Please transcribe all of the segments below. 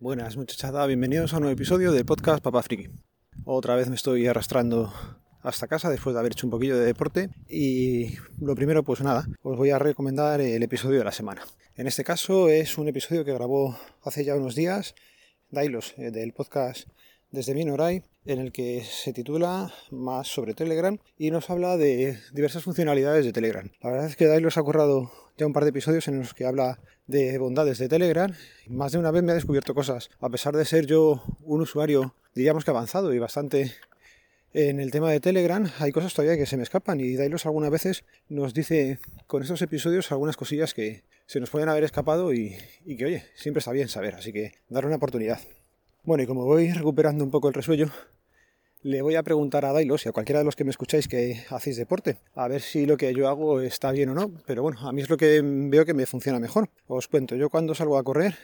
Buenas muchachada, bienvenidos a un nuevo episodio del podcast Papá Friki. Otra vez me estoy arrastrando hasta casa después de haber hecho un poquillo de deporte y lo primero pues nada, os voy a recomendar el episodio de la semana. En este caso es un episodio que grabó hace ya unos días Dailos eh, del podcast desde Minoray en el que se titula más sobre Telegram y nos habla de diversas funcionalidades de Telegram. La verdad es que Dailos ha currado ya un par de episodios en los que habla de bondades de Telegram. Más de una vez me ha descubierto cosas. A pesar de ser yo un usuario, diríamos que avanzado y bastante en el tema de Telegram, hay cosas todavía que se me escapan y Dailos algunas veces nos dice con estos episodios algunas cosillas que se nos pueden haber escapado y, que, oye, siempre está bien saber, así que dar una oportunidad. Bueno, y como voy recuperando un poco el resuello, le voy a preguntar a Dailos y a cualquiera de los que me escucháis que hacéis deporte, a ver si lo que yo hago está bien o no, pero bueno, a mí es lo que veo que me funciona mejor. Os cuento, yo cuando salgo a correr,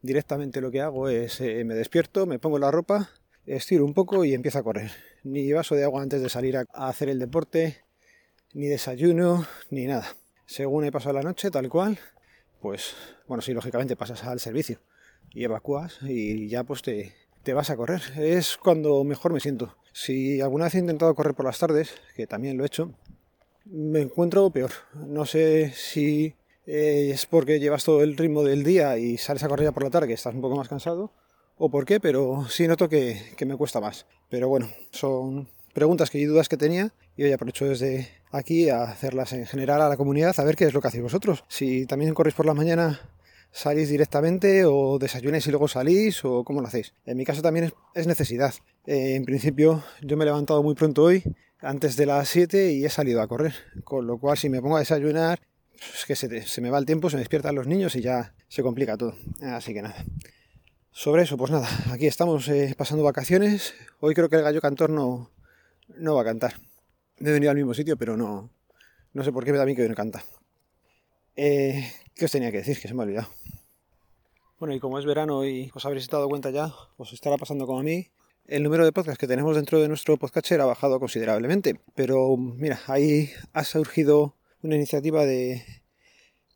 directamente lo que hago es eh, me despierto, me pongo la ropa, estiro un poco y empiezo a correr. Ni vaso de agua antes de salir a, hacer el deporte, ni desayuno, ni nada. Según he pasado la noche, tal cual, pues bueno, sí, lógicamente pasas al servicio y evacúas y ya pues te, te vas a correr. Es cuando mejor me siento. Si alguna vez he intentado correr por las tardes, que también lo he hecho, me encuentro peor. No sé si eh, es porque llevas todo el ritmo del día y sales a correr ya por la tarde, que estás un poco más cansado, o por qué, pero sí noto que, me cuesta más. Pero bueno, son preguntas que y dudas que tenía y hoy aprovecho desde aquí a hacerlas en general a la comunidad a ver qué es lo que hacéis vosotros. Si también corréis por la mañana salís directamente o desayunáis y luego salís o cómo lo hacéis. En mi caso también es, necesidad. Eh, en principio yo me he levantado muy pronto hoy, antes de las 7 y he salido a correr. Con lo cual si me pongo a desayunar, es que se, me va el tiempo, se me despiertan los niños y ya se complica todo. Así que nada. Sobre eso, pues nada, aquí estamos eh, pasando vacaciones. Hoy creo que el gallo cantor no, no va a cantar. He venido al mismo sitio, pero no, no sé por qué me da a mí que no canta. Eh, ¿Qué os tenía que decir? Que se me ha olvidado. Bueno, y como es verano y os habréis dado cuenta ya, os estará pasando como a mí, el número de podcasts que tenemos dentro de nuestro podcatcher ha bajado considerablemente. Pero mira, ahí ha surgido una iniciativa de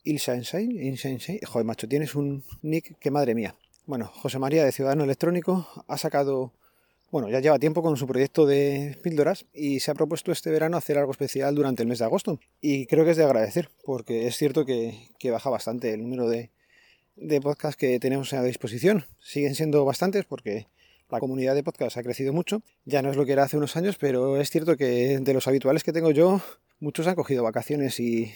Ilshansai. Joder, macho, tienes un nick que madre mía. Bueno, José María de Ciudadano Electrónico ha sacado bueno, ya lleva tiempo con su proyecto de píldoras y se ha propuesto este verano hacer algo especial durante el mes de agosto. Y creo que es de agradecer, porque es cierto que, baja bastante el número de, podcasts que tenemos a disposición. Siguen siendo bastantes porque la comunidad de podcasts ha crecido mucho. Ya no es lo que era hace unos años, pero es cierto que de los habituales que tengo yo, muchos han cogido vacaciones y,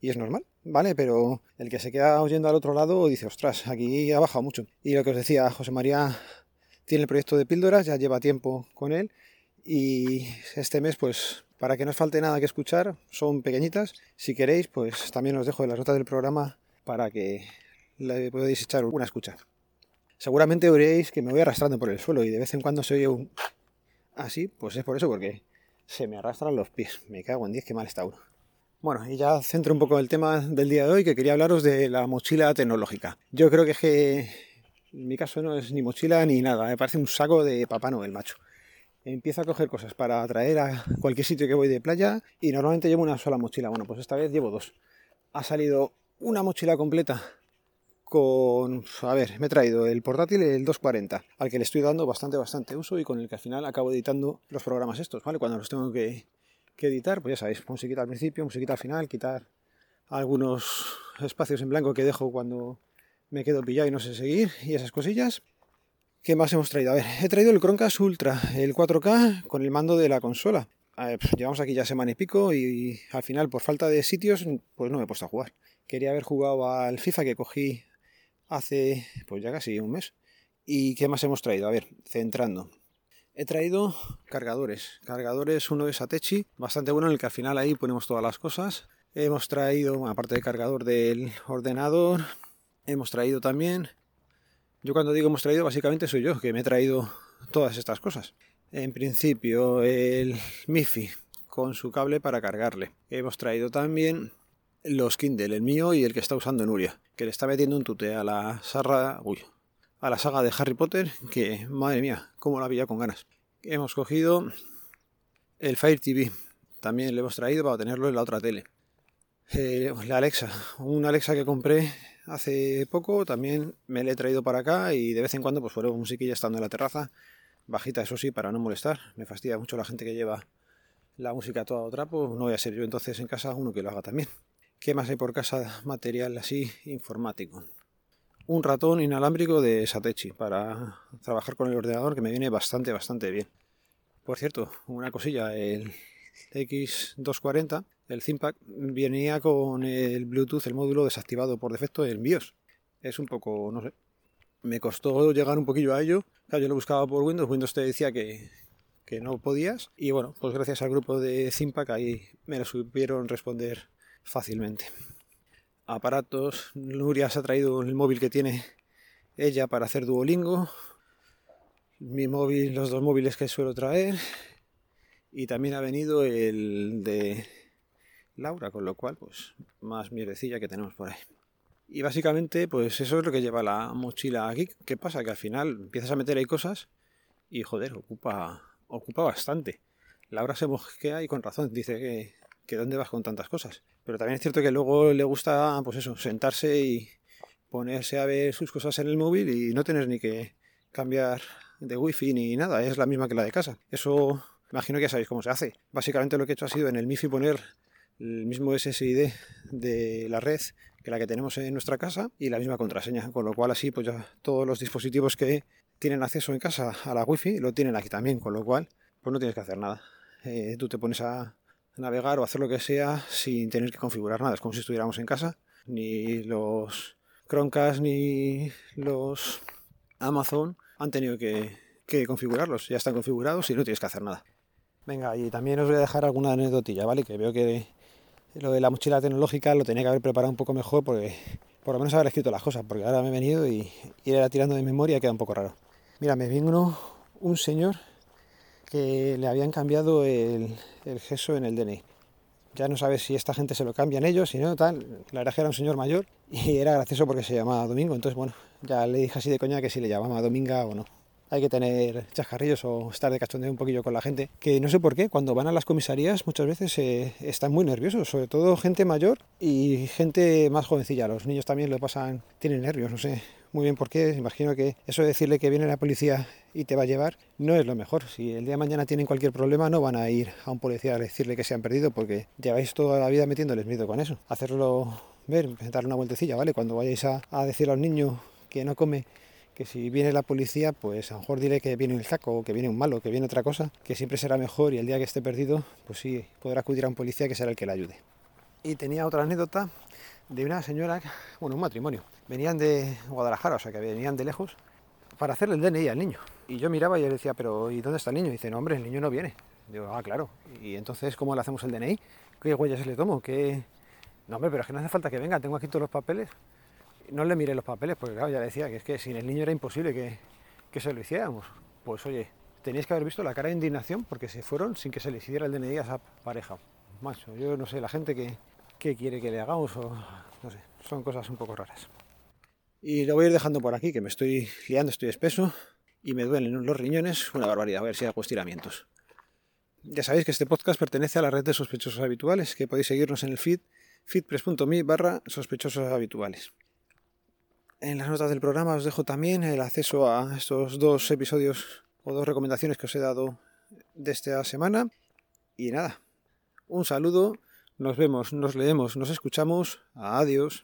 y es normal, ¿vale? Pero el que se queda oyendo al otro lado dice, ostras, aquí ha bajado mucho. Y lo que os decía, José María tiene el proyecto de píldoras, ya lleva tiempo con él y este mes pues para que no os falte nada que escuchar, son pequeñitas. Si queréis, pues también os dejo en las notas del programa para que le podáis echar una escucha. Seguramente veréis que me voy arrastrando por el suelo y de vez en cuando se oye un... así, pues es por eso, porque se me arrastran los pies. Me cago en 10, qué mal está uno. Bueno, y ya centro un poco el tema del día de hoy, que quería hablaros de la mochila tecnológica. Yo creo que, es que en mi caso no es ni mochila ni nada, me parece un saco de Papá Noel, macho. Empiezo a coger cosas para traer a cualquier sitio que voy de playa y normalmente llevo una sola mochila. Bueno, pues esta vez llevo dos. Ha salido una mochila completa con... A ver, me he traído el portátil, el 240, al que le estoy dando bastante, bastante uso y con el que al final acabo editando los programas estos, ¿vale? Cuando los tengo que, que editar, pues ya sabéis, musiquita al principio, musiquita al final, quitar algunos espacios en blanco que dejo cuando me quedo pillado y no sé seguir y esas cosillas. ¿Qué más hemos traído? A ver, he traído el Chromecast Ultra, el 4K con el mando de la consola. llevamos aquí ya semana y pico y al final por falta de sitios pues no me he puesto a jugar. Quería haber jugado al FIFA que cogí hace pues ya casi un mes. ¿Y qué más hemos traído? A ver, centrando. He traído cargadores. Cargadores, uno de Satechi, bastante bueno en el que al final ahí ponemos todas las cosas. Hemos traído, aparte de cargador del ordenador, hemos traído también, yo cuando digo hemos traído básicamente soy yo, que me he traído todas estas cosas. En principio el MIFI con su cable para cargarle. Hemos traído también los Kindle, el mío y el que está usando Nuria, que le está metiendo un tute a la sarra, uy, a la saga de Harry Potter, que madre mía, cómo la había con ganas. Hemos cogido el Fire TV, también le hemos traído para tenerlo en la otra tele. Eh, la Alexa, una Alexa que compré hace poco, también me le he traído para acá y de vez en cuando pues ponemos musiquilla estando en la terraza, bajita eso sí, para no molestar. Me fastidia mucho la gente que lleva la música toda otra, pues no voy a ser yo entonces en casa uno que lo haga también. ¿Qué más hay por casa material así informático? Un ratón inalámbrico de Satechi para trabajar con el ordenador que me viene bastante, bastante bien. Por cierto, una cosilla, el X240, el ThinkPad, venía con el Bluetooth, el módulo desactivado por defecto en BIOS. Es un poco, no sé, me costó llegar un poquillo a ello. yo lo buscaba por Windows, Windows te decía que, que no podías. Y bueno, pues gracias al grupo de ThinkPad ahí me lo supieron responder fácilmente. Aparatos, Nuria se ha traído el móvil que tiene ella para hacer Duolingo. Mi móvil, los dos móviles que suelo traer. Y también ha venido el de Laura, con lo cual, pues más mierdecilla que tenemos por ahí. Y básicamente, pues eso es lo que lleva la mochila aquí. ¿Qué pasa? Que al final empiezas a meter ahí cosas y joder, ocupa, ocupa bastante. Laura se mosquea y con razón dice que, que dónde vas con tantas cosas. Pero también es cierto que luego le gusta, pues eso, sentarse y ponerse a ver sus cosas en el móvil y no tener ni que cambiar de wifi ni nada, es la misma que la de casa. Eso imagino que ya sabéis cómo se hace. Básicamente lo que he hecho ha sido en el MIFI poner el mismo SSID de la red que la que tenemos en nuestra casa y la misma contraseña, con lo cual así pues ya todos los dispositivos que tienen acceso en casa a la wifi lo tienen aquí también, con lo cual pues no tienes que hacer nada. Eh, tú te pones a navegar o hacer lo que sea sin tener que configurar nada. Es como si estuviéramos en casa. Ni los Chromecast ni los Amazon han tenido que, configurarlos. Ya están configurados y no tienes que hacer nada. Venga, y también os voy a dejar alguna anecdotilla, ¿vale? Que veo que lo de la mochila tecnológica lo tenía que haber preparado un poco mejor porque por lo menos haber escrito las cosas, porque ahora me he venido y ir tirando de memoria queda un poco raro. Mira, me vino un señor que le habían cambiado el, el gesso en el DNI. Ya no sabes si esta gente se lo cambian ellos, si no, tal. La verdad que era un señor mayor y era gracioso porque se llamaba Domingo. Entonces, bueno, ya le dije así de coña que si le llamaba Dominga o no. Hay que tener chascarrillos o estar de cachondeo un poquillo con la gente. Que no sé por qué, cuando van a las comisarías muchas veces eh, están muy nerviosos, sobre todo gente mayor y gente más jovencilla. Los niños también lo pasan, tienen nervios, no sé muy bien por qué. Imagino que eso de decirle que viene la policía y te va a llevar no es lo mejor. Si el día de mañana tienen cualquier problema, no van a ir a un policía a decirle que se han perdido porque lleváis toda la vida metiéndoles miedo con eso. Hacerlo ver, darle una vueltecilla, ¿vale? Cuando vayáis a, a decirle a un niño que no come que si viene la policía, pues a lo mejor diré que viene el saco, o que viene un malo, que viene otra cosa, que siempre será mejor y el día que esté perdido, pues sí, podrá acudir a un policía que será el que le ayude. Y tenía otra anécdota de una señora, bueno, un matrimonio. Venían de Guadalajara, o sea que venían de lejos, para hacerle el DNI al niño. Y yo miraba y le decía, pero ¿y dónde está el niño? Y dice, no, hombre, el niño no viene. Digo, ah, claro. Y entonces, ¿cómo le hacemos el DNI? ¿Qué huellas le tomo? ¿Qué... No, hombre, pero es que no hace falta que venga, tengo aquí todos los papeles. No le miré los papeles, porque claro, ya le decía que es que sin el niño era imposible que, que se lo hiciéramos. Pues oye, teníais que haber visto la cara de indignación porque se fueron sin que se les hiciera el DNI a esa pareja. Macho, yo no sé, la gente que, qué quiere que le hagamos o no sé, son cosas un poco raras. Y lo voy a ir dejando por aquí, que me estoy liando, estoy espeso y me duelen los riñones, una barbaridad, a ver si hago estiramientos. Ya sabéis que este podcast pertenece a la red de sospechosos habituales, que podéis seguirnos en el feed feedpress.me barra sospechosos habituales. En las notas del programa os dejo también el acceso a estos dos episodios o dos recomendaciones que os he dado de esta semana. Y nada, un saludo nos vemos, nos leemos, nos escuchamos. Adiós.